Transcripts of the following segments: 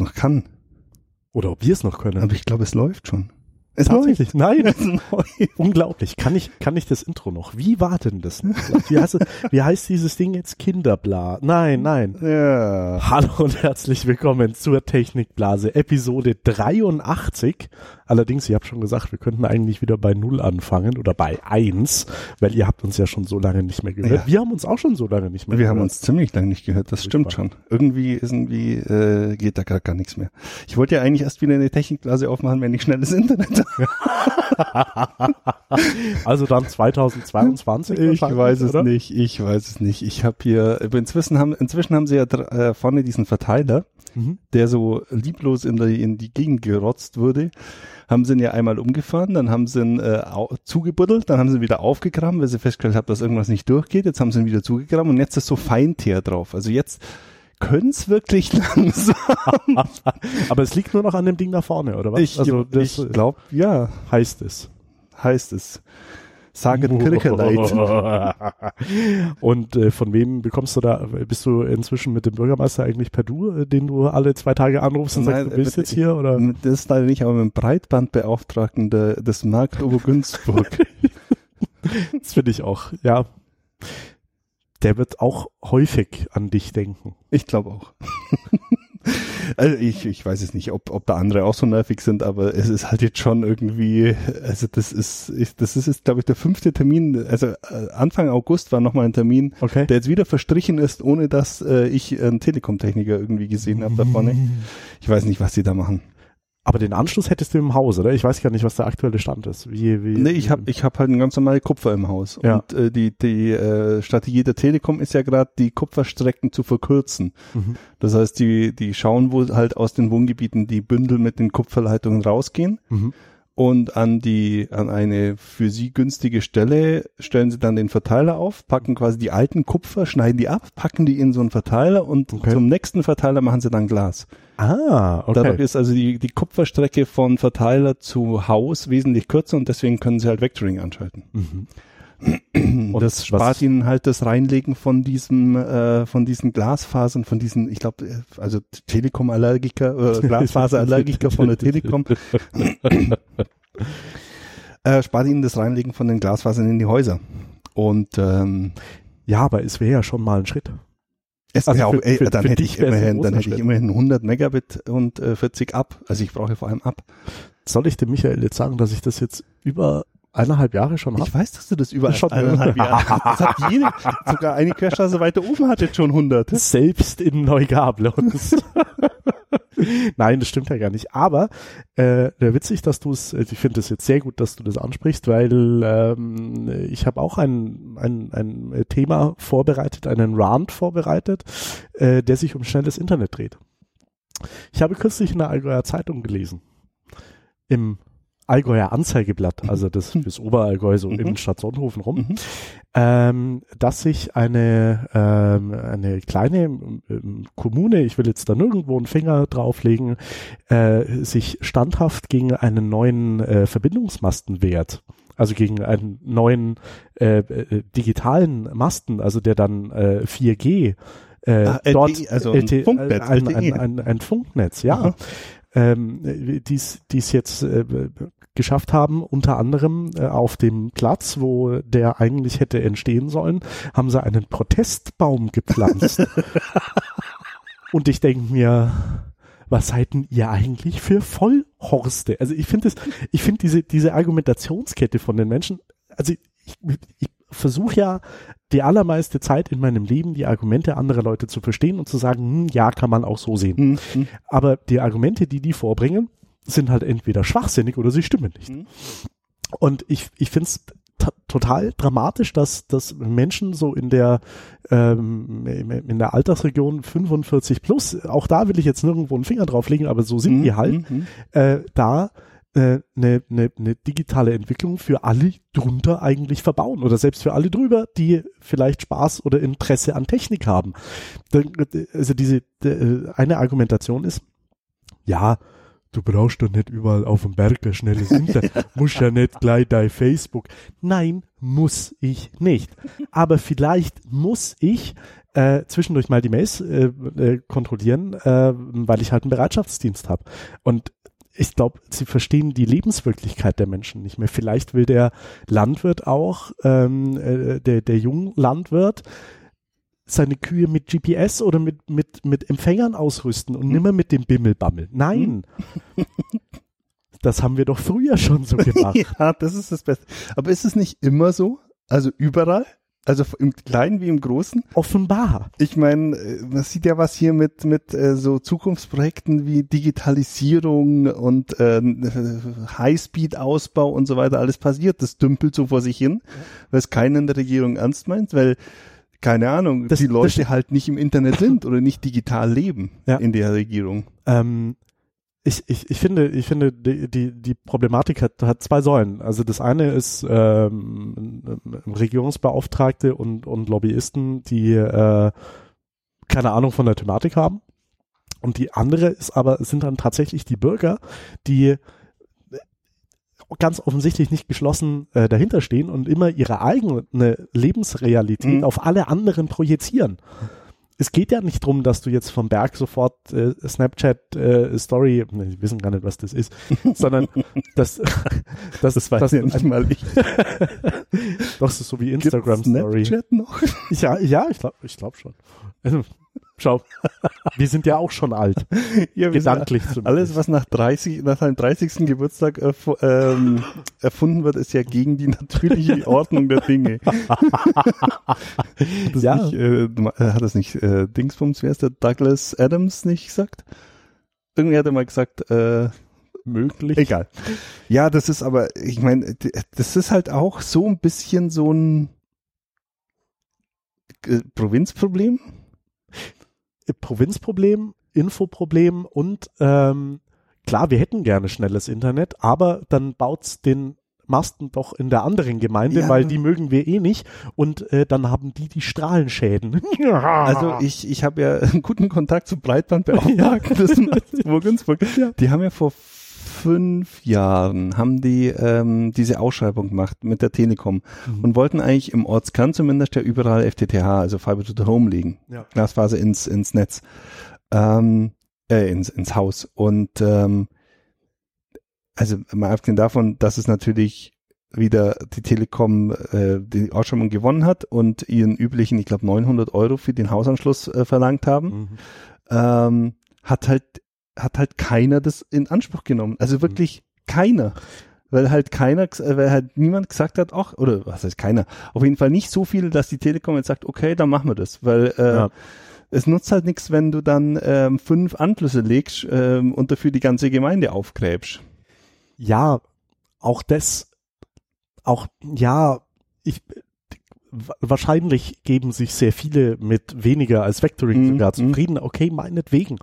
noch kann. Oder ob wir es noch können. Aber ich glaube, es läuft schon. Es Tatsächlich? Nein. Unglaublich. Kann ich, kann ich das Intro noch? Wie war denn das? Wie heißt, wie heißt dieses Ding jetzt? Kinderbla? Nein, nein. Ja. Hallo und herzlich willkommen zur Technikblase, Episode 83. Allerdings, ich habe schon gesagt, wir könnten eigentlich wieder bei Null anfangen oder bei eins, weil ihr habt uns ja schon so lange nicht mehr gehört. Ja. Wir haben uns auch schon so lange nicht mehr Wir gehört. haben uns ziemlich lange nicht gehört, das stimmt schon. Irgendwie, irgendwie äh, geht da gar, gar nichts mehr. Ich wollte ja eigentlich erst wieder eine Technikblase aufmachen, wenn ich schnelles Internet habe. also dann 2022 Ich weiß es oder? nicht, ich weiß es nicht. Ich habe hier, inzwischen haben, inzwischen haben sie ja äh, vorne diesen Verteiler, Mhm. der so lieblos in, der, in die Gegend gerotzt wurde, haben sie ihn ja einmal umgefahren, dann haben sie ihn äh, zugebuddelt, dann haben sie ihn wieder aufgegraben, weil sie festgestellt haben, dass irgendwas nicht durchgeht. Jetzt haben sie ihn wieder zugegraben und jetzt ist so Feinteer drauf. Also jetzt können's wirklich langsam. Aber es liegt nur noch an dem Ding da vorne, oder was? Ich, also ich glaube, ja, heißt es. heißt es. Saget Kircheleit. Und äh, von wem bekommst du da, bist du inzwischen mit dem Bürgermeister eigentlich per Du, äh, den du alle zwei Tage anrufst und sagst, Nein, du bist äh, jetzt hier oder? Das ist leider nicht, aber mit dem Breitbandbeauftragten der, des Markt Obergünzburg. Das finde ich auch, ja. Der wird auch häufig an dich denken. Ich glaube auch. also ich, ich weiß es nicht, ob, ob da andere auch so nervig sind, aber es ist halt jetzt schon irgendwie, also das ist, ich, das ist jetzt, glaube ich, der fünfte Termin, also äh, Anfang August war nochmal ein Termin, Okay. der jetzt wieder verstrichen ist, ohne dass äh, ich einen Telekom-Techniker irgendwie gesehen habe da vorne. Ich weiß nicht, was die da machen. Aber den Anschluss hättest du im Haus, oder? Ich weiß gar nicht, was der aktuelle Stand ist. Wie, wie, Nee, ich habe ich hab halt ein ganz normales Kupfer im Haus. Ja. Und äh, die, die äh, Strategie der Telekom ist ja gerade, die Kupferstrecken zu verkürzen. Mhm. Das heißt, die, die schauen, wo halt aus den Wohngebieten die Bündel mit den Kupferleitungen rausgehen Mhm. Und an die, an eine für sie günstige Stelle stellen sie dann den Verteiler auf, packen quasi die alten Kupfer, schneiden die ab, packen die in so einen Verteiler und Okay. zum nächsten Verteiler machen sie dann Glas. Ah, okay. Dadurch ist also die, die Kupferstrecke von Verteiler zu Haus wesentlich kürzer und deswegen können sie halt Vectoring anschalten. Mhm. Und das spart ihnen halt das Reinlegen von diesem, äh, von diesen Glasfasern, von diesen, ich glaube, äh, also Telekom-Allergiker, äh, Glasfaserallergiker von der Telekom, äh, spart ihnen das Reinlegen von den Glasfasern in die Häuser. Und ähm, Ja, aber es wäre ja schon mal ein Schritt. es Also wäre auch, für- ey, dann hätte ich immerhin, dann hätte ich immerhin 100 Megabit und äh, 40 ab. Also ich brauche vor allem ab. Soll ich dem Michael jetzt sagen, dass ich das jetzt über eineinhalb Jahre schon habe? Ich weiß, dass du das über Schon. eineinhalb Jahre hast. Das hat jede, sogar eine Querstraße weiter oben hat jetzt schon 100. Selbst in Neugablos. Nein, das stimmt ja gar nicht. Aber äh, witzig, dass du es, ich finde es jetzt sehr gut, dass du das ansprichst, weil ähm, ich habe auch ein, ein, ein Thema vorbereitet, einen Rant vorbereitet, äh, der sich um schnelles Internet dreht. Ich habe kürzlich in der Allgäuer Zeitung gelesen, im Allgäuer Anzeigeblatt, also das fürs Oberallgäu, so Mhm. Innenstadt rum, Mhm. ähm, dass sich eine, ähm, eine kleine ähm, Kommune, ich will jetzt da nirgendwo einen Finger drauflegen, äh, sich standhaft gegen einen neuen äh, Verbindungsmasten wehrt. Also gegen einen neuen äh, äh, digitalen Masten, also der dann äh, 4G äh, Ah, LTE, dort also ein LTE, Funknetz, ein, ein, ein, ein Funknetz, ja. Ähm, dies, dies jetzt äh, geschafft haben, unter anderem äh, auf dem Platz, wo der eigentlich hätte entstehen sollen, haben sie einen Protestbaum gepflanzt. Und ich denke mir, was seid denn ihr eigentlich für Vollhorste? Also ich finde es, ich finde diese, diese Argumentationskette von den Menschen, also ich, ich versuche ja die allermeiste Zeit in meinem Leben die Argumente anderer Leute zu verstehen und zu sagen, hm, ja, kann man auch so sehen. Mhm. Aber die Argumente, die die vorbringen, sind halt entweder schwachsinnig oder sie stimmen nicht. Mhm. Und ich, ich finde es total dramatisch, dass, dass Menschen so in der, ähm, in der Altersregion 45 plus, auch da will ich jetzt nirgendwo einen Finger drauflegen, aber so sind die halt, Mhm. äh, da eine äh, ne, ne, ne digitale Entwicklung für alle drunter eigentlich verbauen oder selbst für alle drüber, die vielleicht Spaß oder Interesse an Technik haben. Dann, Also diese äh, eine Argumentation ist, ja, du brauchst doch nicht überall auf dem Berg ein schnelles Internet, musst ja nicht gleich dein Facebook. Nein, muss ich nicht. Aber vielleicht muss ich äh, zwischendurch mal die Mails äh, äh, kontrollieren, äh, weil ich halt einen Bereitschaftsdienst habe. Und ich glaube, sie verstehen die Lebenswirklichkeit der Menschen nicht mehr. Vielleicht will der Landwirt auch, ähm, äh, der, der Junglandwirt, seine Kühe mit GPS oder mit, mit, mit Empfängern ausrüsten und hm. nimmer mit dem Bimmelbammel. Nein. Hm. das haben wir doch früher schon so gemacht. ja, das ist das Beste. Aber ist es nicht immer so? Also überall? Also im Kleinen wie im Großen? Offenbar. Ich meine, äh, man sieht ja was hier mit, mit äh, so Zukunftsprojekten wie Digitalisierung und äh, Highspeed-Ausbau und so weiter alles passiert. Das dümpelt so vor sich hin, weil es keiner in der Regierung ernst meint, weil keine Ahnung, das, die Leute halt nicht im Internet sind oder nicht digital leben ja. in der Regierung. Ähm, ich, ich, ich finde, ich finde, die, die, die Problematik hat, hat zwei Säulen. Also das eine ist ähm, Regierungsbeauftragte und, und Lobbyisten, die äh, keine Ahnung von der Thematik haben. Und die andere ist aber, sind dann tatsächlich die Bürger, die ganz offensichtlich nicht geschlossen äh, dahinter stehen und immer ihre eigene Lebensrealität mhm. auf alle anderen projizieren es geht ja nicht drum, dass du jetzt vom Berg sofort äh, Snapchat äh, Story, ne, die wissen gar nicht, was das ist, sondern dass das, das weiß das, ja nicht mal ich. Doch, das ist so wie Instagram Gibt's Story. Snapchat noch? Ja, ja, ich glaube, ich glaube schon. Schau, wir sind ja auch schon alt. Ja, Gedanklich zumindest. Alles, was nach 30, nach seinem 30. Geburtstag erf ähm, erfunden wird, ist ja gegen die natürliche Ordnung der Dinge. hat das ja. nicht, äh, hat das nicht äh, Dingsbums, wer ist der Douglas Adams nicht gesagt? Irgendwie hat er mal gesagt, äh, möglich. Egal. Ja, das ist aber, ich meine, das ist halt auch so ein bisschen so ein äh, Provinzproblem Provinzproblem, Infoproblem und ähm, klar, wir hätten gerne schnelles Internet, aber dann baut's den Masten doch in der anderen Gemeinde, ja. weil die mögen wir eh nicht und äh, dann haben die die Strahlenschäden. also ich, ich habe ja einen guten Kontakt zu Breitbandbeauftragten des Ja. Die haben ja vor fünf Jahren haben die ähm, diese Ausschreibung gemacht mit der Telekom mhm. und wollten eigentlich im Ortskern zumindest ja überall FTTH, also Fiber to the Home legen. Ja. Glasfaser ins, ins Netz, ähm, äh, ins, ins Haus. Und ähm, also mal abgesehen davon, dass es natürlich wieder die Telekom äh, die Ausschreibung gewonnen hat und ihren üblichen, ich glaube 900 Euro für den Hausanschluss äh, verlangt haben, mhm. ähm, hat halt hat halt keiner das in Anspruch genommen. Also wirklich mhm. keiner. Weil halt keiner, weil halt niemand gesagt hat, ach, oder was heißt keiner, auf jeden Fall nicht so viel, dass die Telekom jetzt sagt, okay, dann machen wir das. Weil äh, ja. es nutzt halt nichts, wenn du dann ähm, fünf Anschlüsse legst ähm, und dafür die ganze Gemeinde aufgräbst. Ja, auch das, auch, ja, ich, wahrscheinlich geben sich sehr viele mit weniger als Vectoring mhm. sogar zufrieden. Okay, meinetwegen.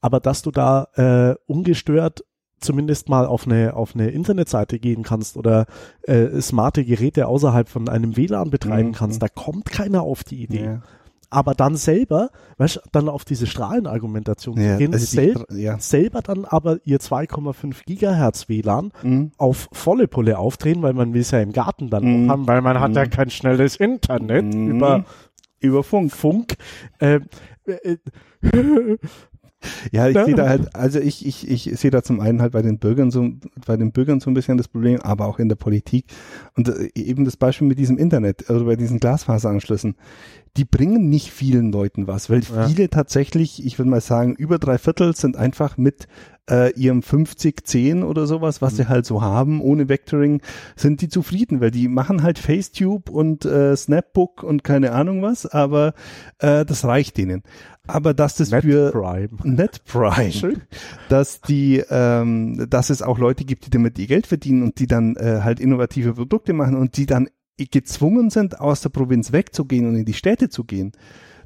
Aber dass du da äh, ungestört zumindest mal auf eine auf eine Internetseite gehen kannst oder äh, smarte Geräte außerhalb von einem WLAN betreiben mhm. kannst, da kommt keiner auf die Idee. Ja aber dann selber, weißt dann auf diese Strahlenargumentation ja, gehen, also sel ja. selber dann aber ihr 2,5 Gigahertz WLAN mhm. auf volle Pulle aufdrehen, weil man will es ja im Garten dann mhm. haben, weil man mhm. hat ja mhm. kein schnelles Internet mhm. über über Funk. Funk. Äh, äh, ja, ich ja. sehe da halt, also ich, ich, ich sehe da zum einen halt bei den Bürgern so, bei den Bürgern so ein bisschen das Problem, aber auch in der Politik. Und äh, eben das Beispiel mit diesem Internet, also bei diesen Glasfaseranschlüssen, die bringen nicht vielen Leuten was, weil ja. viele tatsächlich, ich würde mal sagen, über drei Viertel sind einfach mit äh, ihrem 5010 oder sowas, was mhm. sie halt so haben, ohne Vectoring, sind die zufrieden, weil die machen halt Facetube und äh, Snapbook und keine Ahnung was, aber äh, das reicht denen. Aber dass das Net für Prime. NetPrime, Schön. dass die, ähm, dass es auch Leute gibt, die damit ihr Geld verdienen und die dann äh, halt innovative Produkte machen und die dann gezwungen sind, aus der Provinz wegzugehen und in die Städte zu gehen.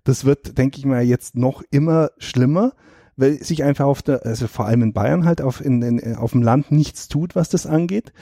Das wird, denke ich mal, jetzt noch immer schlimmer, weil sich einfach auf der, also vor allem in Bayern halt auf, in, in, auf dem Land nichts tut, was das angeht.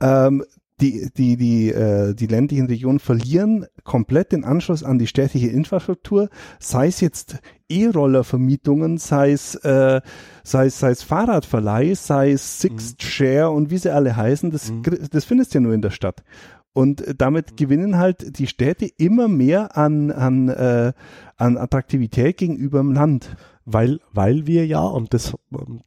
Ähm, die, die, die, äh, die ländlichen Regionen verlieren komplett den Anschluss an die städtische Infrastruktur, sei es jetzt E-Roller-Vermietungen, sei es, äh, sei es, sei es Fahrradverleih, sei es Sixth mhm. Share und wie sie alle heißen, das, mhm. das findest du ja nur in der Stadt. Und äh, damit gewinnen halt die Städte immer mehr an, an, äh, an Attraktivität gegenüber dem Land. Weil, weil wir ja, und das,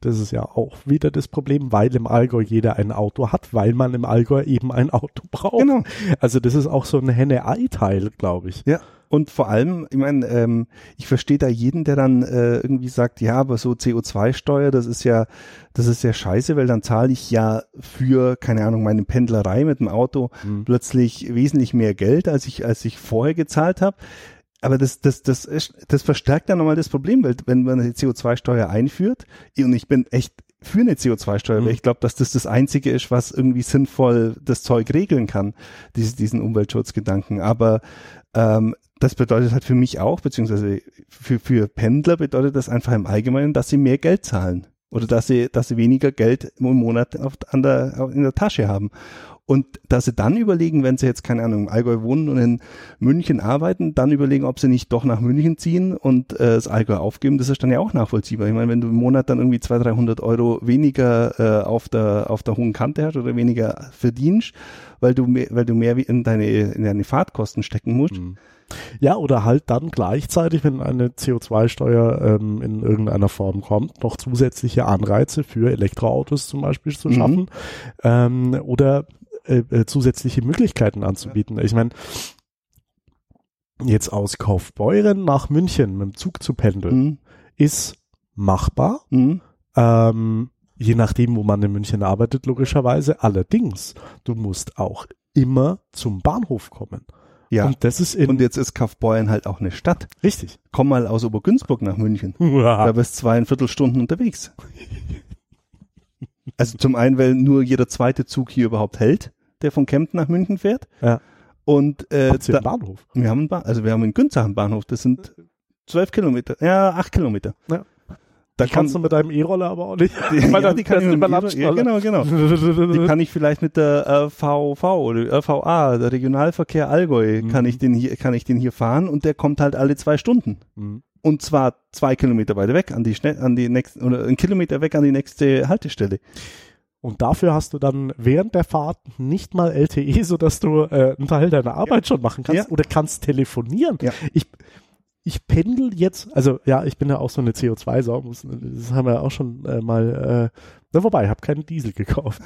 das ist ja auch wieder das Problem, weil im Allgäu jeder ein Auto hat, weil man im Allgäu eben ein Auto braucht. Genau. Also das ist auch so ein Henne-Ei-Teil, glaube ich. Ja. Und vor allem, ich meine, ähm, ich verstehe da jeden, der dann äh, irgendwie sagt, ja, aber so CO2-Steuer, das ist ja, das ist ja scheiße, weil dann zahle ich ja für, keine Ahnung, meine Pendlerei mit dem Auto Mhm. plötzlich wesentlich mehr Geld, als ich, als ich vorher gezahlt habe. Aber das, das, das, ist, das verstärkt dann nochmal das Problem, weil wenn man eine CO2-Steuer einführt, und ich bin echt für eine CO2-Steuer, Mhm. weil ich glaube, dass das das Einzige ist, was irgendwie sinnvoll das Zeug regeln kann, diese, diesen Umweltschutzgedanken. Aber ähm, das bedeutet halt für mich auch, beziehungsweise für, für Pendler bedeutet das einfach im Allgemeinen, dass sie mehr Geld zahlen. Oder dass sie, dass sie weniger Geld im Monat auf, an der, in der Tasche haben. Und dass sie dann überlegen, wenn sie jetzt, keine Ahnung, im Allgäu wohnen und in München arbeiten, dann überlegen, ob sie nicht doch nach München ziehen und äh, das Allgäu aufgeben, das ist dann ja auch nachvollziehbar. Ich meine, wenn du im Monat dann irgendwie 200, 300 Euro weniger äh, auf, der, auf der hohen Kante hast oder weniger verdienst, weil du mehr, weil du mehr wie in deine, in deine Fahrtkosten stecken musst. Mhm. Ja, oder halt dann gleichzeitig, wenn eine CO2-Steuer ähm, in irgendeiner Form kommt, noch zusätzliche Anreize für Elektroautos zum Beispiel zu Mhm. schaffen ähm, oder äh, äh, zusätzliche Möglichkeiten anzubieten. Ich meine, jetzt aus Kaufbeuren nach München mit dem Zug zu pendeln, Mhm. ist machbar. Mhm. Ähm, je nachdem, wo man in München arbeitet, logischerweise. Allerdings, du musst auch immer zum Bahnhof kommen. Ja. Und das ist in, Und jetzt ist Kaufbeuren halt auch eine Stadt. richtig. Komm mal aus Obergünzburg nach München. Da bist zweieinviertel Stunden unterwegs. Also zum einen, weil nur jeder zweite Zug hier überhaupt hält, der von Kempten nach München fährt. Ja. Und äh, Habt ihr da, einen Bahnhof? wir haben einen Bahn, also wir haben in Günzach einen Bahnhof, das sind zwölf Kilometer, ja, acht Kilometer. Ja. Da Die kannst du mit deinem E-Roller aber auch nicht. die, Weil ja, die kann ich fährst du mit, über dem- ja, genau, genau. Die kann ich vielleicht mit der äh, VV oder RVA, der Regionalverkehr Allgäu, Mhm. kann ich den hier, kann ich den hier fahren und der kommt halt alle zwei Stunden. Mhm. Und zwar zwei Kilometer weiter weg an die an die nächste, oder einen Kilometer weg an die nächste Haltestelle. Und dafür hast du dann während der Fahrt nicht mal LTE, sodass du äh, einen Teil deiner Arbeit schon machen kannst Ja. oder kannst telefonieren. Ja. Ich, ich pendel jetzt, also ja, ich bin ja auch so eine CO2-Sau, muss- das haben wir auch schon äh, mal, äh, na wobei, ich habe keinen Diesel gekauft,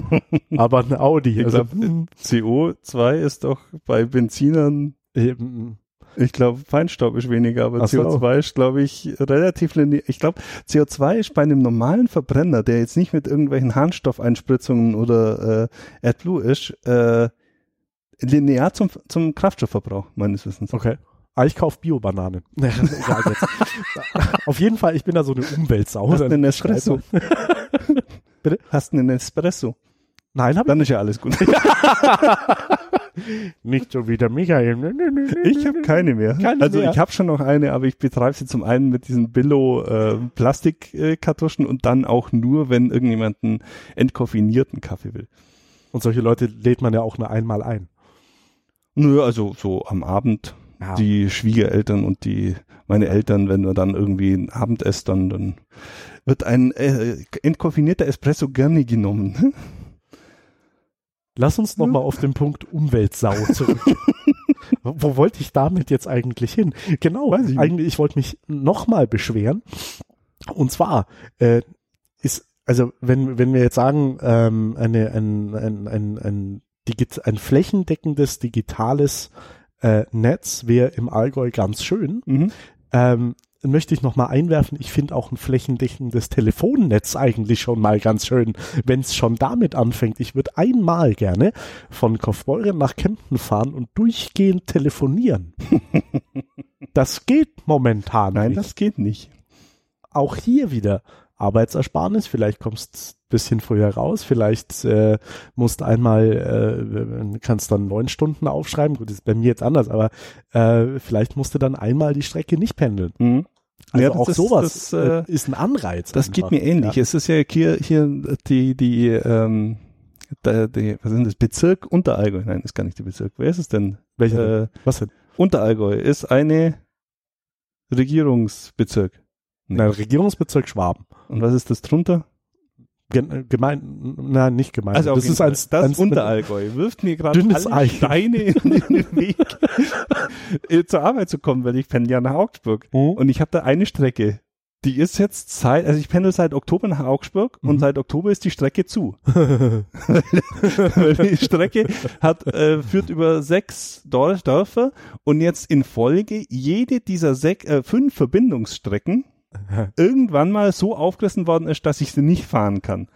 aber ein Audi. Ich Also, glaub, CO2 ist doch bei Benzinern, ähm, ich glaube, Feinstaub ist weniger, aber Ach so. CO2 ist, glaube ich, relativ linear. Ich glaube, CO2 ist bei einem normalen Verbrenner, der jetzt nicht mit irgendwelchen Harnstoffeinspritzungen oder äh, AdBlue ist, äh, linear zum, zum Kraftstoffverbrauch, meines Wissens. okay. Ah, ich kaufe Bio-Bananen. Auf jeden Fall, ich bin da so eine Umweltsau. Hast du einen Espresso? Bitte? Hast du einen Espresso? Nein, habe Dann ist ja alles gut. ich nicht so wie der Michael. Ich habe keine mehr. Keine also mehr. ich habe schon noch eine, aber ich betreibe sie zum einen mit diesen Billo äh, Plastikkartuschen und dann auch nur, wenn irgendjemand einen entkoffinierten Kaffee will. Und solche Leute lädt man ja auch nur einmal ein. Nö, also so am Abend Ja. die Schwiegereltern und die meine Eltern, wenn wir dann irgendwie ein Abendessen, dann, dann wird ein äh, entkoffinierter Espresso gerne genommen. Lass uns noch mal auf den Punkt Umweltsau zurück. Wo wo wollte ich damit jetzt eigentlich hin? Genau, Weiß ich eigentlich, ich wollte mich noch mal beschweren. Und zwar äh, ist, also wenn, wenn wir jetzt sagen, ähm, eine, ein, ein, ein, ein, digit, ein flächendeckendes digitales äh, Netz wäre im Allgäu ganz schön, Mhm. ähm, möchte ich noch mal einwerfen, ich finde auch ein flächendeckendes Telefonnetz eigentlich schon mal ganz schön, wenn es schon damit anfängt. Ich würde einmal gerne von Kaufbeuren nach Kempten fahren und durchgehend telefonieren. das geht momentan Nein, nicht. das geht nicht. Auch hier wieder Arbeitsersparnis, vielleicht kommst ein bisschen früher raus, vielleicht äh, musst einmal, äh, kannst dann neun Stunden aufschreiben, gut, das ist bei mir jetzt anders, aber äh, vielleicht musst du dann einmal die Strecke nicht pendeln. Mhm. Also Ja, das auch ist- sowas das, äh, äh, ist ein Anreiz. Das einfach. geht mir ähnlich. Ja. Es ist ja hier, hier die, die, ähm, der, die, was ist das? Bezirk Unterallgäu. Nein, ist gar nicht der Bezirk. Wer ist es denn? Welcher? Äh, Was denn? Unterallgäu ist eine Regierungsbezirk. Nee. Na, Regierungsbezirk Schwaben. Und was ist das drunter? Gemein, nein, nicht gemein. Also das ist ein, das ein, Unterallgäu wirft mir gerade alle Ei. Steine in den Weg, äh, zur Arbeit zu kommen, weil ich pendle ja nach Augsburg. Mhm. Und ich habe da eine Strecke. Die ist jetzt seit, also ich pendel seit Oktober nach Augsburg und Mhm. seit Oktober ist die Strecke zu. Weil die Strecke hat, äh, führt über sechs Dörfer und jetzt in Folge jede dieser sech, äh, fünf Verbindungsstrecken irgendwann mal so aufgerissen worden ist, dass ich sie nicht fahren kann.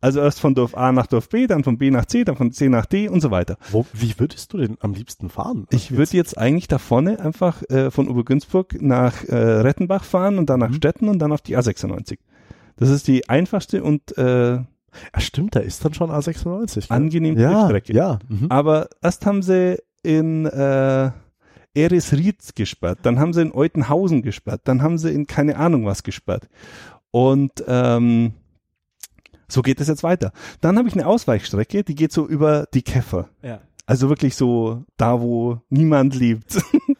Also erst von Dorf A nach Dorf B, dann von B nach C, dann von C nach D und so weiter. Wo, wie würdest du denn am liebsten fahren? Ich würde jetzt eigentlich da vorne einfach äh, von Obergünzburg nach äh, Rettenbach fahren und dann nach Mhm. Stetten und dann auf die A96. Das ist die einfachste und äh, Ja, stimmt, da ist dann schon A96. gell? angenehmste ja, Strecke. Ja, mhm. Aber erst haben sie in äh, Eresried gesperrt, dann haben sie in Eutenhausen gesperrt, dann haben sie in keine Ahnung was gesperrt. Und ähm, so geht es jetzt weiter. Dann habe ich eine Ausweichstrecke, die geht so über die Käfer. ja. Also wirklich so da, wo niemand lebt.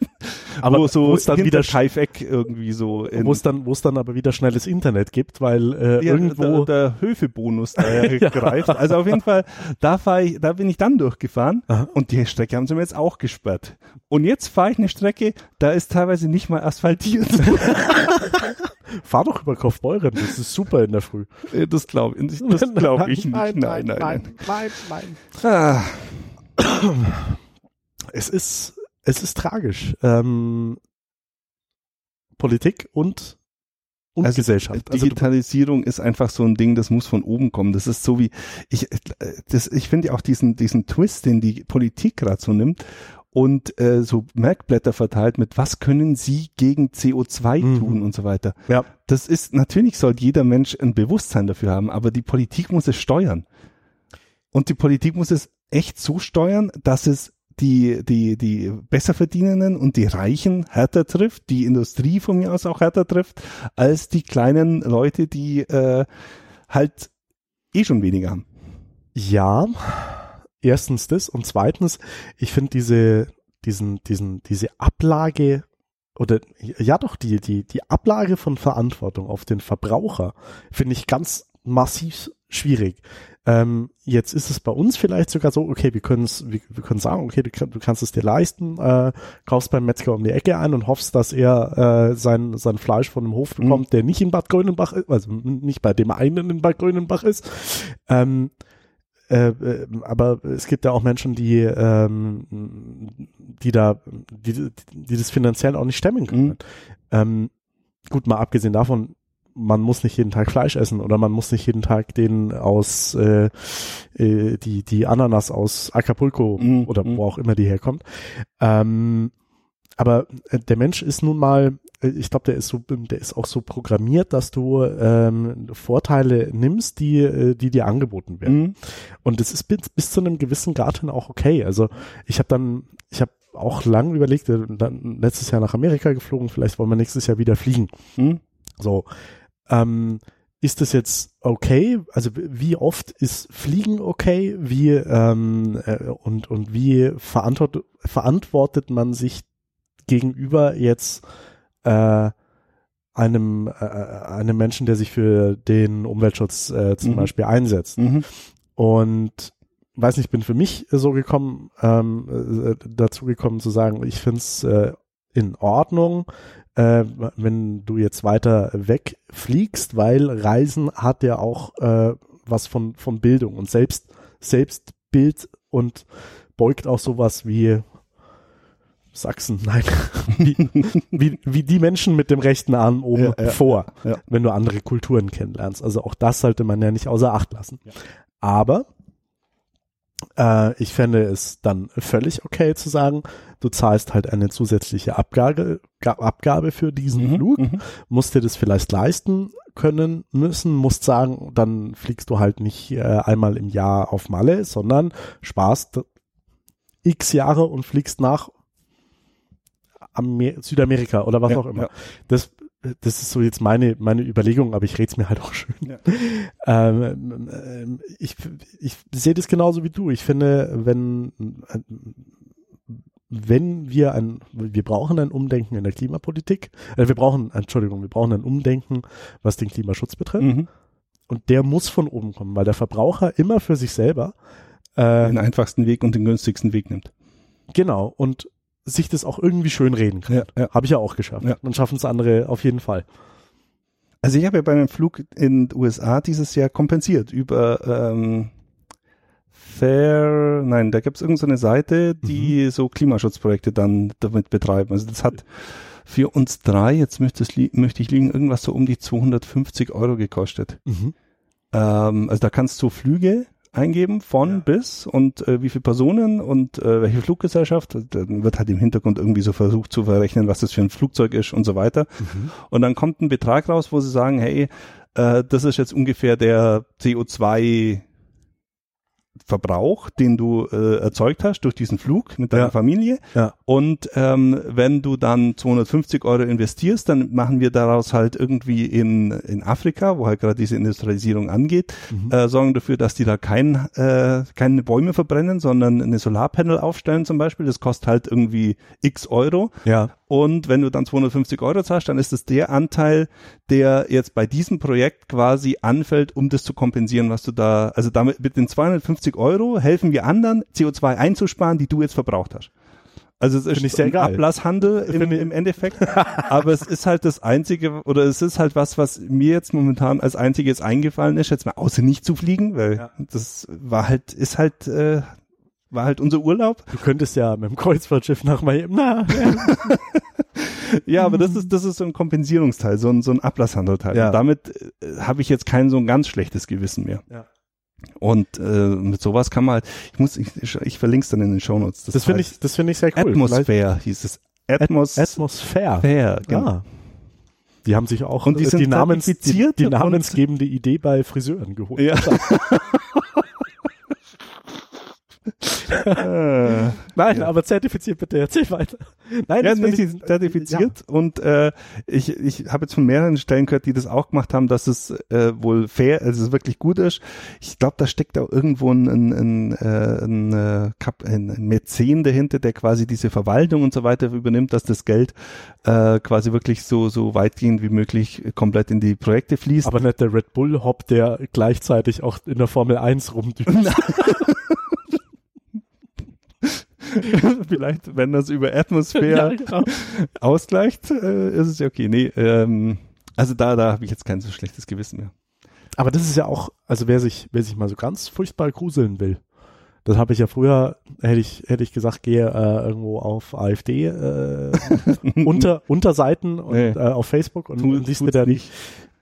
Aber wo so dann wieder Scheifeck irgendwie so wo es dann, wo es dann aber wieder schnelles Internet gibt, weil äh, ja, irgendwo der, der Höfebonus da ja. greift. Also auf jeden Fall, da fahre ich, da bin ich dann durchgefahren Aha. und die Strecke haben sie mir jetzt auch gesperrt. Und jetzt fahre ich eine Strecke, da ist teilweise nicht mal asphaltiert. fahr doch über Kaufbeuren, das ist super in der Früh. das glaube ich, das glaube ich nicht. Nein, nein, nein. nein, nein. Ah, Es ist, es ist tragisch. Ähm, Politik und und Also, Gesellschaft. Also du, Digitalisierung ist einfach so ein Ding, das muss von oben kommen. Das ist so wie ich, äh, das, ich finde auch diesen diesen Twist, den die Politik gerade so nimmt und äh, so Merkblätter verteilt mit was können Sie gegen CO2 Mhm. tun und so weiter. ja, Das ist natürlich soll jeder Mensch ein Bewusstsein dafür haben, aber die Politik muss es steuern und die Politik muss es echt so steuern, dass es die, die, die Besserverdienenden und die Reichen härter trifft, die Industrie von mir aus auch härter trifft, als die kleinen Leute, die äh, halt eh schon weniger haben. ja. Erstens das und zweitens, ich finde diese, diesen, diesen, diese Ablage oder ja doch die, die, die Ablage von Verantwortung auf den Verbraucher finde ich ganz massiv schwierig. Ähm, jetzt ist es bei uns vielleicht sogar so, okay, wir können es, wir, wir können sagen, okay, du, du kannst es dir leisten, äh, kaufst beim Metzger um die Ecke ein und hoffst, dass er äh, sein, sein Fleisch von einem Hof bekommt, der nicht in Bad Grönenbach ist, also nicht bei dem einen in Bad Grönenbach ist. Ähm, äh, äh, aber es gibt ja auch Menschen, die, ähm, die da, die, die das finanziell auch nicht stemmen können. Mhm. Ähm, gut, mal abgesehen davon, man muss nicht jeden Tag Fleisch essen oder man muss nicht jeden Tag den aus äh, äh, die die Ananas aus Acapulco Mhm, oder mhm. wo auch immer die herkommt. Ähm, aber äh, der Mensch ist nun mal, äh, ich glaube, der ist so, der ist auch so programmiert, dass du ähm, Vorteile nimmst, die äh, die dir angeboten werden. Mhm. Und es ist bis, bis zu einem gewissen Grad hin auch okay. Also ich habe dann, ich habe auch lang überlegt, dann letztes Jahr nach Amerika geflogen, vielleicht wollen wir nächstes Jahr wieder fliegen. Mhm. So, ähm, ist das jetzt okay? Also wie oft ist Fliegen okay? Wie ähm, äh, und und wie verantwortet verantwortet man sich gegenüber jetzt äh, einem äh, einem Menschen, der sich für den Umweltschutz äh, zum Mhm. Beispiel einsetzt? Mhm. Und weiß nicht, bin für mich so gekommen, ähm, äh, dazu gekommen zu sagen, ich finde es äh, in Ordnung, äh, wenn du jetzt weiter wegfliegst, weil Reisen hat ja auch äh, was von, von Bildung und selbst, Selbstbild und beugt auch sowas wie Sachsen, nein, wie, wie, wie die Menschen mit dem rechten Arm oben Ja, ja, vor, ja. wenn du andere Kulturen kennenlernst. Also auch das sollte man ja nicht außer Acht lassen. Aber äh, ich fände es dann völlig okay zu sagen, du zahlst halt eine zusätzliche Abgabe, Ga- Abgabe für diesen Mhm. Flug, Mhm. musst dir das vielleicht leisten können müssen, musst sagen, dann fliegst du halt nicht äh, einmal im Jahr auf Malle, sondern sparst x Jahre und fliegst nach Amer Südamerika oder was Ja, auch immer. ja. Das, das ist so jetzt meine, meine Überlegung, aber ich rede es mir halt auch schön. Ja. Ähm, ich, ich sehe das genauso wie du. Ich finde, wenn, wenn wir ein, wir brauchen ein Umdenken in der Klimapolitik, äh, wir brauchen, Entschuldigung, wir brauchen ein Umdenken, was den Klimaschutz betrifft. Mhm. und der muss von oben kommen, weil der Verbraucher immer für sich selber äh, Den einfachsten Weg und den günstigsten Weg nimmt. genau und sich das auch irgendwie schön reden kann. Ja, ja. Habe ich ja auch geschafft. Ja. Dann schaffen es andere auf jeden Fall. Also ich habe ja bei einem Flug in den USA dieses Jahr kompensiert über ähm, Fair, nein, da gibt es irgendeine Seite, die so Klimaschutzprojekte dann damit betreiben. Also das hat für uns drei, jetzt möchte, es möchte ich liegen, irgendwas so um die 250 Euro gekostet. Mhm. Ähm, also da kannst du Flüge eingeben von Ja. bis und äh, wie viele Personen und äh, welche Fluggesellschaft. Dann wird halt im Hintergrund irgendwie so versucht zu verrechnen, was das für ein Flugzeug ist und so weiter. Mhm. Und dann kommt ein Betrag raus, wo sie sagen, hey, äh, das ist jetzt ungefähr der CO2 Verbrauch, den du äh, erzeugt hast durch diesen Flug mit deiner Ja. Familie. Ja. Und ähm, wenn du dann 250 Euro investierst, dann machen wir daraus halt irgendwie in, in Afrika, wo halt gerade diese Industrialisierung angeht, Mhm. äh, sorgen dafür, dass die da kein, äh, keine Bäume verbrennen, sondern eine Solarpanel aufstellen zum Beispiel. Das kostet halt irgendwie x Euro. Ja. Und wenn du dann 250 Euro zahlst, dann ist es der Anteil, der jetzt bei diesem Projekt quasi anfällt, um das zu kompensieren, was du da, also damit mit den 250 Euro helfen wir anderen, CO2 einzusparen, die du jetzt verbraucht hast. Also es ist ein geil. Ablasshandel im, im Endeffekt, aber es ist halt das einzige oder es ist halt was, was mir jetzt momentan als einziges eingefallen ist, jetzt mal außer nicht zu fliegen, weil Ja. das war halt, ist halt, äh, war halt unser Urlaub. Du könntest ja mit dem Kreuzfahrtschiff nach Miami. Na, Ja, aber das ist, das ist so ein Kompensierungsteil, so ein, so ein Ablasshandelteil. Ja. Und damit äh, habe ich jetzt kein so ein ganz schlechtes Gewissen mehr. Ja. Und äh, mit sowas kann man halt, ich muss, ich, ich verlinke es dann in den Shownotes. das finde ich, das finde ich sehr cool. Atmosphäre hieß es. Atmos Atmosphäre. Atmosphäre, genau. Ah. Die haben sich auch Und die sind die, Namens, die, die namensgebende Idee bei Friseuren geholt. Ja. Nein, Ja. aber zertifiziert bitte, erzähl weiter. Nein, Ja, das nee, sie sind zertifiziert und äh, ich, ich habe jetzt von mehreren Stellen gehört, die das auch gemacht haben, dass es äh, wohl fair, also es wirklich gut ist. Ich glaube, da steckt auch irgendwo ein, ein, ein, äh, ein, äh, ein ein Mäzen dahinter, der quasi diese Verwaltung und so weiter übernimmt, dass das Geld äh, quasi wirklich so so weitgehend wie möglich komplett in die Projekte fließt. aber nicht der Red Bull Hop, der gleichzeitig auch in der Formel 1 rumdüst. Vielleicht, wenn das über Atmosphäre genau. ausgleicht, äh, ist es ja okay. Nee, ähm, also da, da habe ich jetzt kein so schlechtes Gewissen mehr. Aber das ist ja auch, also wer sich, wer sich mal so ganz furchtbar gruseln will, das habe ich ja früher, hätte ich, hätte ich gesagt, gehe äh, irgendwo auf AfD äh, unter Unterseiten und Nee. äh, auf Facebook und, Tu- und siehst du tut's da die, nicht.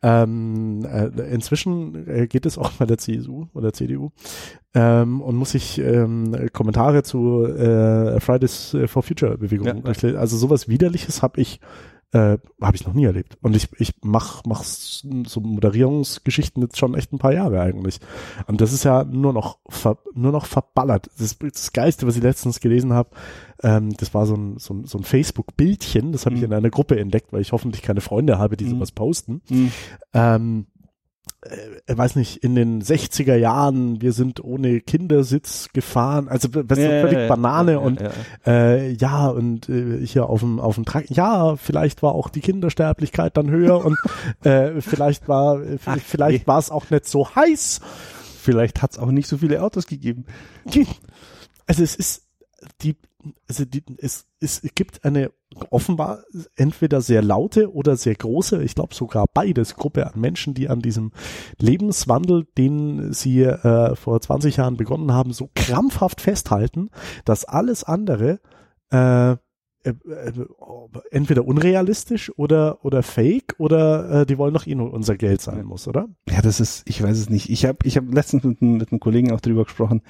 Ähm, äh, inzwischen äh, geht es auch bei der CSU oder CDU ähm, und muss ich ähm, Kommentare zu äh, Fridays for Future Bewegung Ja. Also sowas Widerliches habe ich äh, habe ich noch nie erlebt. Und ich, ich mach, mach so Moderierungsgeschichten jetzt schon echt ein paar Jahre eigentlich. Und das ist ja nur noch, ver, nur noch verballert. Das, das Geiste, was ich letztens gelesen habe, ähm, das war so ein, so ein, so ein Facebook-Bildchen, das habe ich Mhm. in einer Gruppe entdeckt, weil ich hoffentlich keine Freunde habe, die Mhm. sowas posten. Hm. Ähm, äh, weiß nicht, in den 60er Jahren, wir sind ohne Kindersitz gefahren, also so Ja, völlig ja, Banane ja, und ja, äh, ja, und äh, hier auf dem auf dem Trakt, ja, vielleicht war auch die Kindersterblichkeit dann höher und äh, vielleicht war äh, Ach, vielleicht nee. war es auch nicht so heiß. Vielleicht hat es auch nicht so viele Autos gegeben. Also es ist die also die, es, es gibt eine offenbar entweder sehr laute oder sehr große, ich glaube sogar beides, Gruppe an Menschen, die an diesem Lebenswandel, den sie äh, vor 20 Jahren begonnen haben, so krampfhaft festhalten, dass alles andere äh, äh, äh, entweder unrealistisch oder oder fake oder äh, die wollen doch eh nur unser Geld sein muss, oder? Ja, das ist, ich weiß es nicht. Ich habe ich hab letztens mit, mit einem Kollegen auch drüber gesprochen.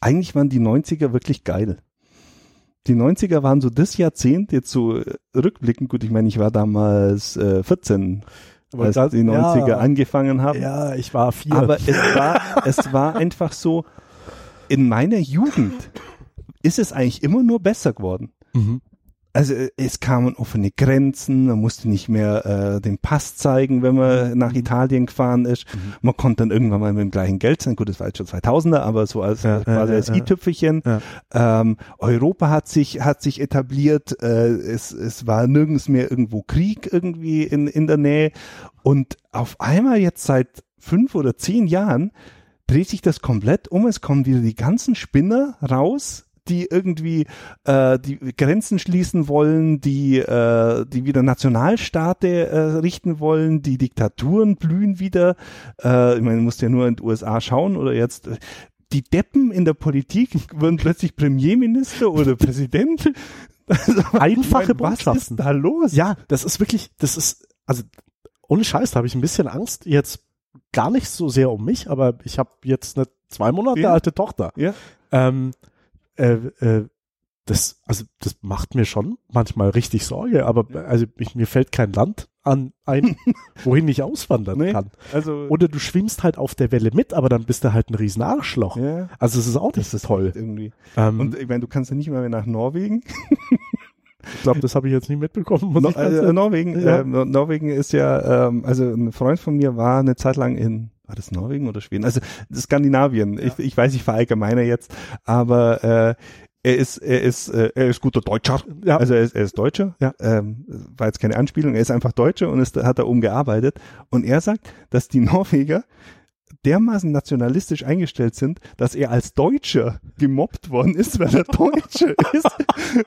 Eigentlich waren die 90er wirklich geil. Die 90er waren so das Jahrzehnt, jetzt so äh, rückblickend, gut, ich meine, ich war damals äh, 14, Aber als da- die 90er ja, angefangen haben. Ja, ich war vier. Aber es war, es war einfach so, in meiner Jugend ist es eigentlich immer nur besser geworden. mhm. Also äh, es kamen offene Grenzen, man musste nicht mehr äh, den Pass zeigen, wenn man nach Italien gefahren ist. Mhm. Man konnte dann irgendwann mal mit dem gleichen Geld sein. Gut, das war jetzt schon 2000er, aber so als Ja, quasi ja, als ja, i-Tüpfelchen. Ähm, Europa hat sich hat sich etabliert. Äh, es es war nirgends mehr irgendwo Krieg irgendwie in in der Nähe. Und auf einmal jetzt seit fünf oder zehn Jahren dreht sich das komplett um. Es kommen wieder die ganzen Spinner raus, die irgendwie äh, die Grenzen schließen wollen, die äh, die wieder Nationalstaate äh, richten wollen, die Diktaturen blühen wieder. Äh, ich meine, du musst ja nur in die USA schauen oder jetzt äh, die Deppen in der Politik werden plötzlich Premierminister oder Präsident. Also, Einfache meine. Was ist da los? Ja, das ist wirklich, das ist, also ohne Scheiß, da habe ich ein bisschen Angst, jetzt gar nicht so sehr um mich, aber ich habe jetzt eine zwei Monate Ja. alte Tochter. Ja. Ähm, äh, äh, das, also das macht mir schon manchmal richtig Sorge, aber also ich, mir fällt kein Land an ein, wohin ich auswandern Nee. kann. Also Oder du schwimmst halt auf der Welle mit, aber dann bist du halt ein riesen Arschloch. ja, Also es ist auch nicht das ist toll. irgendwie. Ähm, Und ich meine, du kannst ja nicht mehr nach Norwegen. ich glaube, das habe ich jetzt nicht mitbekommen. No, ehrlich- Norwegen, Ja. äh, Nor- Norwegen ist ja, ähm, also ein Freund von mir war eine Zeit lang in, war das Norwegen oder Schweden? Also Skandinavien. Ich, ich weiß, ich verallgemeine jetzt, aber äh, er ist, er ist, äh, er ist guter Deutscher. Ja. Also er ist, er ist Deutscher. Ja. Ähm, war jetzt keine Anspielung. Er ist einfach Deutscher und ist, hat da oben gearbeitet. Und er sagt, dass die Norweger dermaßen nationalistisch eingestellt sind, dass er als Deutscher gemobbt worden ist, weil er Deutscher ist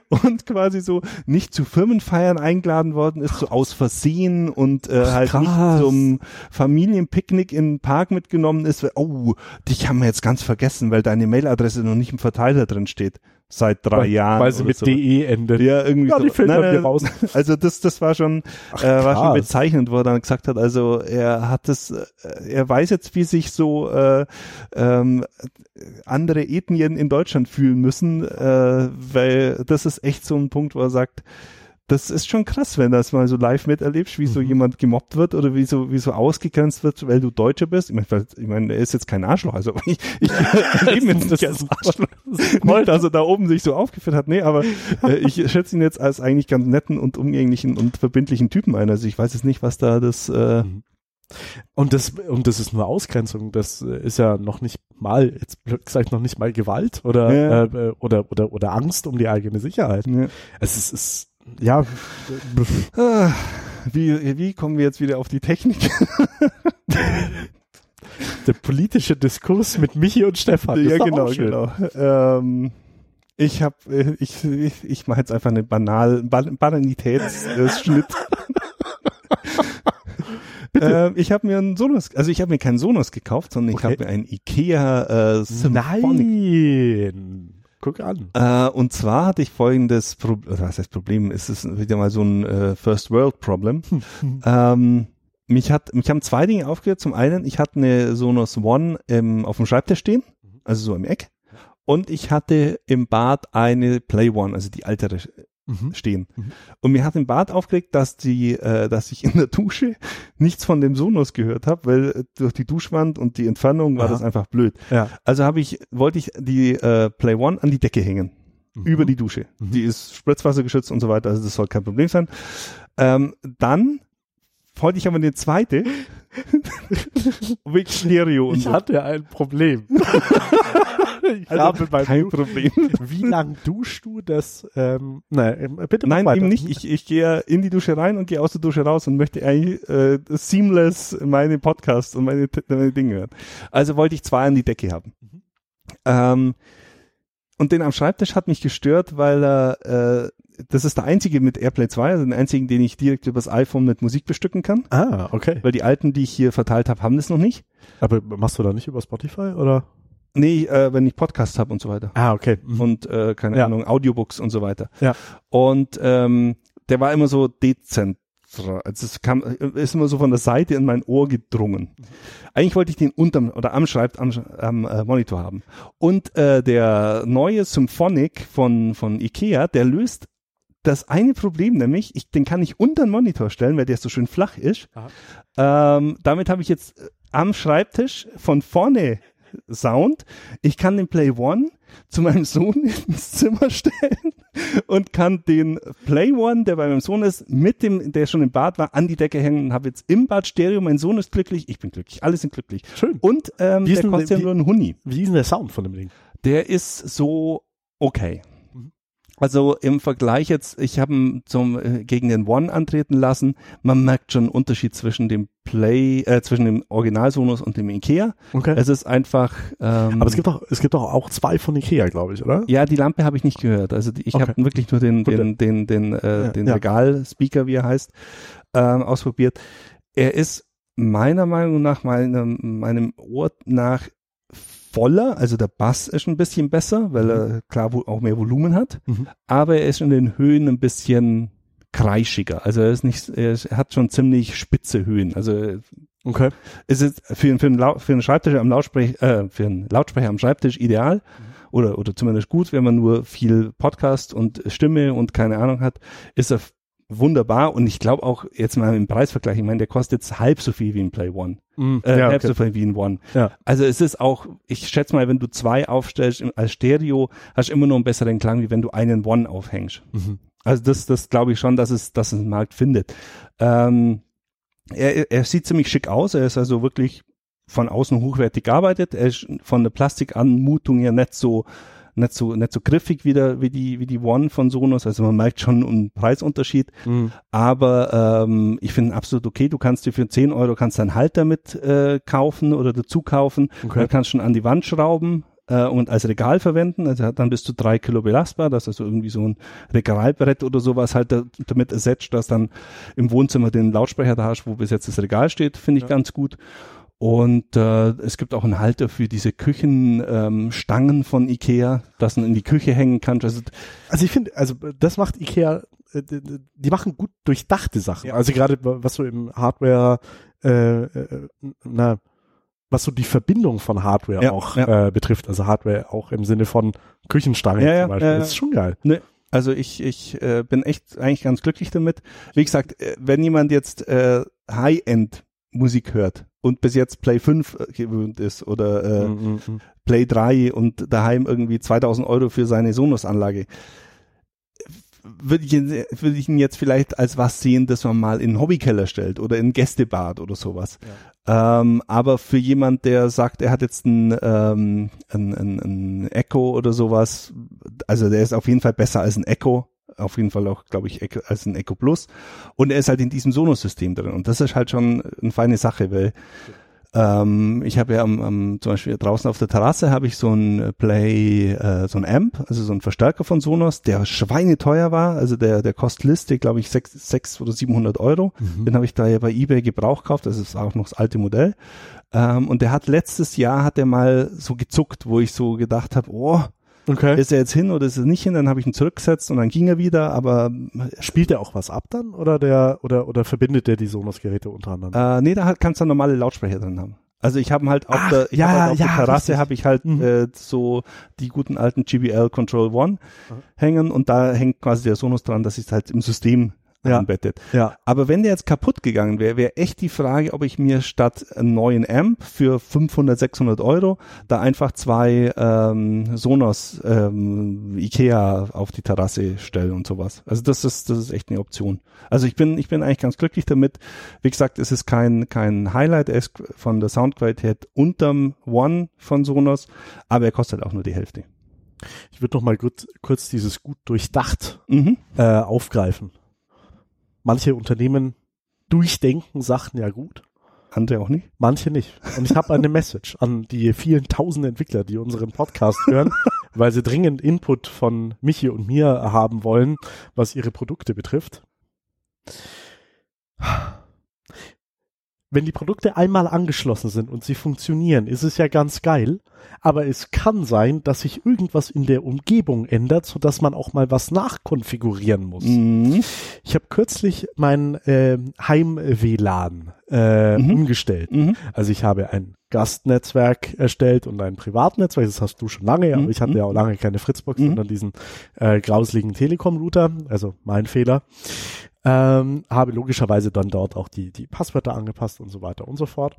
und quasi so nicht zu Firmenfeiern eingeladen worden ist, so aus Versehen und äh, halt krass. nicht zum Familienpicknick in den Park mitgenommen ist. weil, Oh, dich haben wir jetzt ganz vergessen, weil deine Mailadresse noch nicht im Verteiler drin steht. Seit drei weil, Jahren. Weil sie mit so. DE endet. Ja, irgendwie Ja, so. die filtern Nein, nein, raus. Also das, das war schon, Ach, äh, war schon bezeichnend, wo er dann gesagt hat, also er hat das, äh, er weiß jetzt, wie sich so äh, ähm, andere Ethnien in Deutschland fühlen müssen, äh, weil das ist echt so ein Punkt, wo er sagt, das ist schon krass, wenn das mal so live miterlebst, wie so Mhm. jemand gemobbt wird oder wie so, wie so ausgegrenzt wird, weil du Deutscher bist. Ich meine, ich meine, er ist jetzt kein Arschloch, also ich, ich erlebe jetzt nicht als Arschloch. Nicht, dass er da oben sich so aufgeführt hat, nee, aber äh, ich schätze ihn jetzt als eigentlich ganz netten und umgänglichen und verbindlichen Typen ein. Also ich weiß jetzt nicht, was da das, äh, Und das, und das ist nur Ausgrenzung. Das äh, ist ja noch nicht mal, jetzt gesagt, noch nicht mal Gewalt oder, Ja. äh, oder, oder, oder Angst um die eigene Sicherheit. ja. Es ist, ist ja, wie, wie kommen wir jetzt wieder auf die Technik? der politische Diskurs mit Michi und Stefan. Ja, genau, genau. Ähm, ich habe, ich, ich, ich mache jetzt einfach eine banal, Ban- Banalitätsschnitt. ähm, ich habe mir einen Sonos, also ich habe mir keinen Sonos gekauft, sondern ich Okay. habe mir einen Ikea äh, Symphonic Nein. Guck an. Äh, und zwar hatte ich folgendes Problem, was heißt Problem, es ist wieder mal so ein äh, First World Problem. ähm, mich hat, mich haben zwei Dinge aufgehört. Zum einen, ich hatte eine Sonos One im, auf dem Schreibtisch stehen, also so im Eck. Und ich hatte im Bad eine Play One, also die ältere Mhm. stehen. Mhm. Und mir hat im Bad aufgeregt, dass die, äh, dass ich in der Dusche nichts von dem Sonos gehört habe, weil äh, durch die Duschwand und die Entfernung war Aha. das einfach blöd. Ja. Also habe ich, wollte ich die äh, Play One an die Decke hängen Mhm. über die Dusche. Mhm. Die ist spritzwassergeschützt und so weiter, also das soll kein Problem sein. Ähm, dann wollte ich aber eine zweite wegen Stereo Ich hatte ein Problem. ich Also, habe beim kein Problem. Wie lang duschst du das? Ähm, nein, äh, bitte Nein, weiter. eben nicht. Ich, ich gehe in die Dusche rein und gehe aus der Dusche raus und möchte eigentlich äh, seamless meine Podcasts und meine, meine Dinge hören. Also wollte ich zwei an die Decke haben. Mhm. Ähm, und den am Schreibtisch hat mich gestört, weil er, äh, das ist der einzige mit Airplay 2, also den einzigen, den ich direkt übers iPhone mit Musik bestücken kann. Ah, okay. Weil die alten, die ich hier verteilt habe, haben das noch nicht. Aber machst du da nicht über Spotify oder? Nee, äh, wenn ich Podcast habe und so weiter. Ah, okay. Mhm. und äh, keine Ja. Ahnung, Audiobooks und so weiter. Ja. Und ähm, der war immer so dezent. Also es kam, ist immer so von der Seite in mein Ohr gedrungen. Eigentlich wollte ich den unterm oder am Schreibt am, am äh, Monitor haben. Und äh, der neue Symphonic von von Ikea, der löst das eine Problem nämlich, ich, den kann ich unter den Monitor stellen, weil der so schön flach ist. Ähm, damit habe ich jetzt äh, am Schreibtisch von vorne Sound. Ich kann den Play One zu meinem Sohn ins Zimmer stellen und kann den Play One, der bei meinem Sohn ist, mit dem, der schon im Bad war, an die Decke hängen und habe jetzt im Bad Stereo. Mein Sohn ist glücklich, ich bin glücklich, alle sind glücklich. Schön. Und ähm, Wie ist der kostet ja nur einen Huni. Wie ist denn der Sound von dem Ding? Der ist so okay. Also im Vergleich jetzt, ich habe zum äh, gegen den One antreten lassen. Man merkt schon einen Unterschied zwischen dem Play, äh, zwischen dem Original Sonos und dem Ikea. Okay. Es ist einfach. Ähm, Aber es gibt doch, es gibt doch auch zwei von Ikea, glaube ich, oder? ja, die Lampe habe ich nicht gehört. Also die, ich Okay. habe wirklich nur den den den den, äh, Ja, den ja. Regal-Speaker, wie er heißt, ähm, ausprobiert. Er ist meiner Meinung nach meinem meinem Ohr nach voller, also der Bass ist ein bisschen besser, weil er klar wo- auch mehr Volumen hat, Mhm. aber er ist in den Höhen ein bisschen kreischiger. Also er ist nicht, er hat schon ziemlich spitze Höhen. Also Okay. es ist für, für, einen, Lau- für einen Schreibtisch am Lautsprecher, äh, für einen Lautsprecher am Schreibtisch ideal oder, oder zumindest gut, wenn man nur viel Podcast und Stimme und keine Ahnung hat, ist er wunderbar und ich glaube auch jetzt mal im Preisvergleich, ich meine, der kostet jetzt halb so viel wie ein Play One, Mhm. äh, ja, halb okay. so viel wie ein One. Ja. Also es ist auch, ich schätze mal, wenn du zwei aufstellst als Stereo, hast du immer noch einen besseren Klang, wie wenn du einen One aufhängst. Mhm. Also das, das glaube ich schon, dass es, dass es einen Markt findet. Ähm, er, er sieht ziemlich schick aus. Er ist also wirklich von außen hochwertig gearbeitet. Er ist von der Plastikanmutung her nicht so, nicht so, nicht so griffig wie, der, wie die, wie die One von Sonos. Also man merkt schon einen Preisunterschied. Mhm. Aber ähm, ich finde absolut okay. Du kannst dir für 10 Euro kannst einen Halter mit äh, kaufen oder dazu kaufen. Okay. Dann kannst du schon an die Wand schrauben äh, und als Regal verwenden. Also hat dann bis zu drei Kilo belastbar. Das ist also irgendwie so ein Regalbrett oder sowas halt da, damit ersetzt, dass dann im Wohnzimmer den Lautsprecher da hast, wo bis jetzt das Regal steht, finde ich Ja. ganz gut. Und äh, es gibt auch einen Halter für diese Küchenstangen ähm, von Ikea, dass du in die Küche hängen kannst. Also Also ich finde, also das macht Ikea, äh, die machen gut durchdachte Sachen. Ja. Also gerade was so im Hardware, äh, äh, na, was so die Verbindung von Hardware Ja, auch ja. Äh, betrifft. Also Hardware auch im Sinne von Küchenstange Ja, zum Beispiel. ja. Das ist schon geil. Also ich, ich äh, bin echt eigentlich ganz glücklich damit. Wie gesagt, äh, wenn jemand jetzt äh, High-End Musik hört und bis jetzt Play 5 gewöhnt ist oder äh, Mhm, mhm. Play 3 und daheim irgendwie 2000 Euro für seine Sonos-Anlage, würde ich, ihn- würde ich ihn jetzt vielleicht als was sehen, das man mal in den Hobbykeller stellt oder in Gästebad oder sowas. Ähm, aber für jemand, der sagt, er hat jetzt ein, ähm, ein, ein, ein Echo oder sowas, also der ist auf jeden Fall besser als ein Echo, auf jeden Fall auch, glaube ich, als ein Echo Plus. Und er ist halt in diesem Sonos-System drin. Und das ist halt schon eine feine Sache, weil ähm, ich habe ja am, am, zum Beispiel draußen auf der Terrasse habe ich so ein Play, äh, so ein Amp, also so ein Verstärker von Sonos, der schweineteuer war. Also der, der Kostliste, glaube ich, sechs, sechs oder 700 Euro. Mhm. Den habe ich da ja bei eBay Gebrauch gekauft. Das ist auch noch das alte Modell. Ähm, und der hat letztes Jahr hat er mal so gezuckt, wo ich so gedacht habe, oh, Okay. ist er jetzt hin oder ist er nicht hin? Dann habe ich ihn zurückgesetzt und dann ging er wieder. Aber Spielt der auch was ab dann oder der oder oder verbindet der die Sonos-Geräte untereinander? äh, nee, da halt, kannst du normale Lautsprecher drin haben. Also ich habe halt auf Ach, der, ich ja, halt auf ja, der Terrasse habe ich halt Mhm. äh, so die guten alten GBL Control One Mhm. hängen und da hängt quasi der Sonos dran, dass es halt im System Ja. einbettet. ja. Aber wenn der jetzt kaputt gegangen wäre, wäre echt die Frage, ob ich mir statt einen neuen Amp für 500, 600 Euro da einfach zwei ähm, Sonos ähm, Ikea auf die Terrasse stelle und sowas. Also das ist das ist echt eine Option. Also ich bin ich bin eigentlich ganz glücklich damit. Wie gesagt, es ist kein kein Highlight, er ist von der Soundqualität unterm One von Sonos, aber er kostet auch nur die Hälfte. Ich würde noch mal kurz, kurz dieses gut durchdacht Mhm. äh, aufgreifen. Manche Unternehmen durchdenken Sachen ja gut, Andere auch nicht. manche nicht. Und ich habe eine Message an die vielen tausend Entwickler, die unseren Podcast hören, weil sie dringend Input von Michi und mir haben wollen, was ihre Produkte betrifft. Wenn die Produkte einmal angeschlossen sind und sie funktionieren, ist es ja ganz geil. Aber es kann sein, dass sich irgendwas in der Umgebung ändert, sodass man auch mal was nachkonfigurieren muss. Mhm. Ich habe kürzlich mein ähm, Heim-WLAN äh, Mhm. umgestellt. Mhm. Also ich habe ein Gastnetzwerk erstellt und ein Privatnetzwerk. Das hast du schon lange, aber Mhm. ich hatte ja auch lange keine Fritzbox, Mhm. sondern diesen äh, grauseligen Telekom-Router. Also mein Fehler. Ähm, habe logischerweise dann dort auch die, die Passwörter angepasst und so weiter und so fort.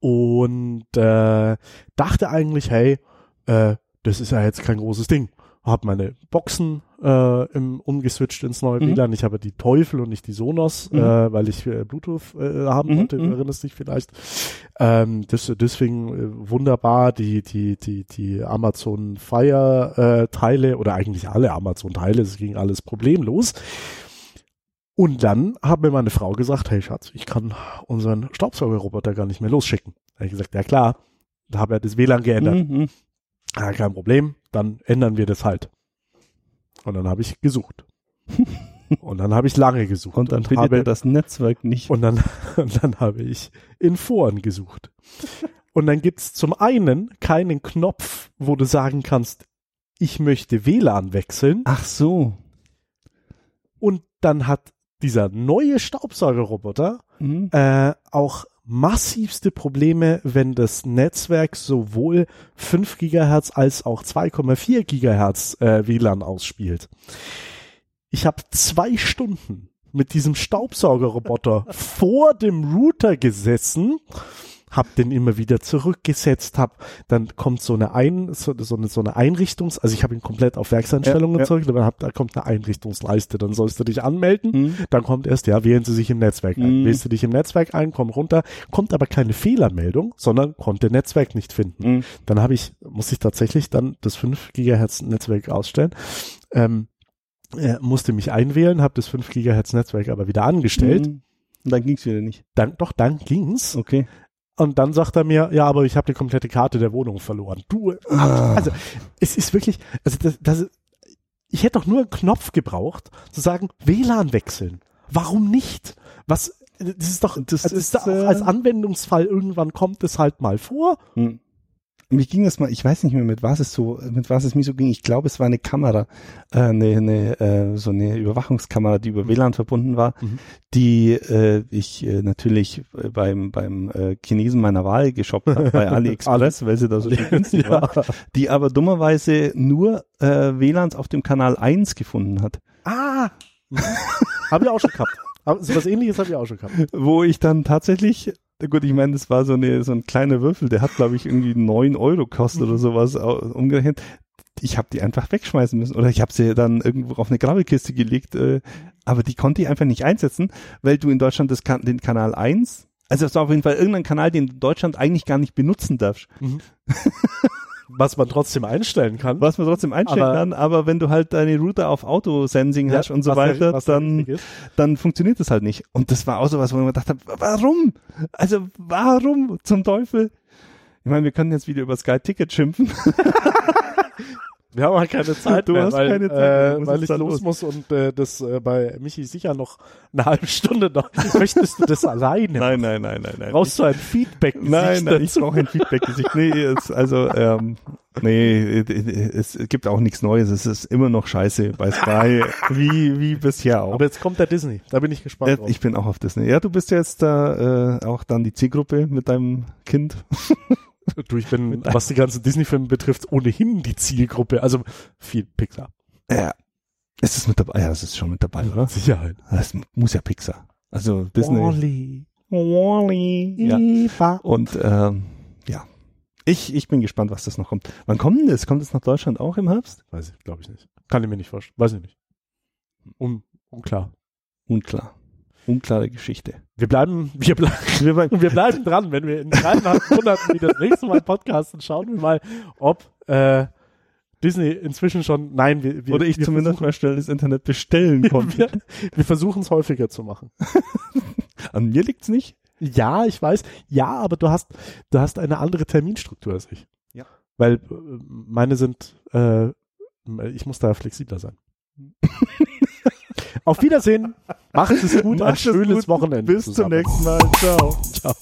Und äh, dachte eigentlich, hey, äh, das ist ja jetzt kein großes Ding. habe meine Boxen äh, im, umgeswitcht ins neue Mhm. WLAN. Ich habe die Teufel und nicht die Sonos, Mhm. äh, weil ich äh, Bluetooth äh, haben Mhm, wollte. mhm. Du erinnerst dich vielleicht. Ähm, das, deswegen äh, wunderbar die die die die Amazon Fire äh, Teile oder eigentlich alle Amazon Teile. Es ging alles problemlos. Und dann hat mir meine Frau gesagt, hey Schatz, ich kann unseren Staubsaugerroboter gar nicht mehr losschicken. Da habe ich gesagt, ja klar, da habe ja das WLAN geändert. Mhm. Ah, kein Problem, dann ändern wir das halt. Und dann habe ich gesucht. und dann habe ich lange gesucht. Und dann findet habe, er das Netzwerk nicht. und dann, und dann habe ich in Foren gesucht. Und dann gibt's zum einen keinen Knopf, wo du sagen kannst, ich möchte WLAN wechseln. Ach so. Und dann hat dieser neue Staubsaugerroboter Mhm. äh, auch massivste Probleme, wenn das Netzwerk sowohl 5 Gigahertz als auch 2,4 Gigahertz äh, WLAN ausspielt. Ich habe zwei Stunden mit diesem Staubsaugerroboter vor dem Router gesessen, hab den immer wieder zurückgesetzt, hab dann kommt so eine ein so, so eine so eine Einrichtungs, also ich habe ihn komplett auf Werkseinstellungen Ja, ja. zurück, aber hab, da kommt eine Einrichtungsleiste, dann sollst du dich anmelden Mhm. dann kommt erst, ja, wählen Sie sich im Netzwerk ein. Mhm. Wählst du dich im Netzwerk ein, komm runter, kommt aber keine Fehlermeldung, sondern konnte Netzwerk nicht finden. Mhm. Dann habe ich, muss ich tatsächlich dann das 5 Gigahertz Netzwerk ausstellen. Ähm, äh, musste mich einwählen, habe das 5 Gigahertz Netzwerk aber wieder angestellt. Mhm. Und dann ging's wieder nicht. Dann, doch, dann ging's. Okay. Und dann sagt er mir, ja, aber ich habe die komplette Karte der Wohnung verloren. Du, Ah. also es ist wirklich, also das, das ich hätte doch nur einen Knopf gebraucht, zu sagen, WLAN wechseln. Warum nicht? Was, das ist doch, Das das ist, ist, doch äh, als Anwendungsfall irgendwann kommt es halt mal vor. Hm. Mir ging das mal, ich weiß nicht mehr, mit was es so, mit was es mir so ging. Ich glaube, es war eine Kamera, äh, eine, eine, äh, so eine Überwachungskamera, die über WLAN verbunden war, Mhm. die äh, ich äh, natürlich äh, beim beim äh, Chinesen meiner Wahl geshoppt habe, bei AliExpress, weil sie da so schön günstig war, die aber dummerweise nur äh, WLANs auf dem Kanal 1 gefunden hat. Ah, habe ich auch schon gehabt. Aber was ähnliches habe ich auch schon gehabt. wo ich dann tatsächlich, gut, ich meine, das war so eine so ein kleiner Würfel, der hat glaube ich irgendwie neun Euro gekostet oder sowas au- umgerechnet. Ich habe die einfach wegschmeißen müssen oder ich habe sie dann irgendwo auf eine Grabbelkiste gelegt, äh, aber die konnte ich einfach nicht einsetzen, weil du in Deutschland das kan den Kanal 1, also es war auf jeden Fall irgendein Kanal, den du in Deutschland eigentlich gar nicht benutzen darfst, Was man trotzdem einstellen kann. was man trotzdem einstellen Aber- kann, aber wenn du halt deine Router auf Autosensing Ja, hast und so weiter, der dann dann funktioniert das halt nicht. Und das war auch so was, wo ich mir gedacht habe, warum? Also warum zum Teufel? Ich meine, wir können jetzt wieder über Sky Ticket schimpfen. Wir haben halt keine Zeit Du mehr, hast weil, keine Zeit äh, weil ich los muss und äh, das äh, bei Michi sicher noch eine halbe Stunde noch. Möchtest du das alleine? Nein, nein, nein, nein, nein. Brauchst du ein Feedback? Nein, nein, ich brauche ein Feedback-Gesicht. Nee, es, also, ähm, nee, es gibt auch nichts Neues. Es ist immer noch scheiße bei Sky, wie, wie bisher auch. Aber jetzt kommt der Disney. Da bin ich gespannt Äh, drauf. ich bin auch auf Disney. Ja, du bist jetzt da äh, auch dann die Zielgruppe mit deinem Kind. du, ich bin, was die ganzen Disney-Filme betrifft, ohnehin die Zielgruppe. Also viel Pixar. Ja. Ist es mit dabei? Ja, es ist schon mit dabei, oder? Sicherheit. Das muss ja Pixar. Also Disney. Wall-E. Wall-E. Ja. Eva. Und ähm, ja. Ich, ich bin gespannt, was das noch kommt. Wann kommt denn das? Kommt es nach Deutschland auch im Herbst? Weiß ich, glaube ich nicht. Kann ich mir nicht vorstellen. Weiß ich nicht. Un, unklar. Unklar. Unklare Geschichte. Wir bleiben, wir bleiben, Wir wir bleiben dran, wenn wir in dreieinhalb Monaten wieder das nächste Mal podcasten, schauen wir mal, ob äh, Disney inzwischen schon, nein, wir, wir Oder ich wir zumindest mal schnell das Internet bestellen konnte. wir, wir versuchen es häufiger zu machen. An mir liegt's nicht. Ja, ich weiß. Ja, aber du hast, du hast eine andere Terminstruktur als ich. Ja. Weil äh, meine sind, äh, ich muss da flexibler sein. Auf Wiedersehen. Macht es gut. Ein Macht es schönes gut. Wochenende. Bis zum zusammen. nächsten Mal. Ciao. Ciao.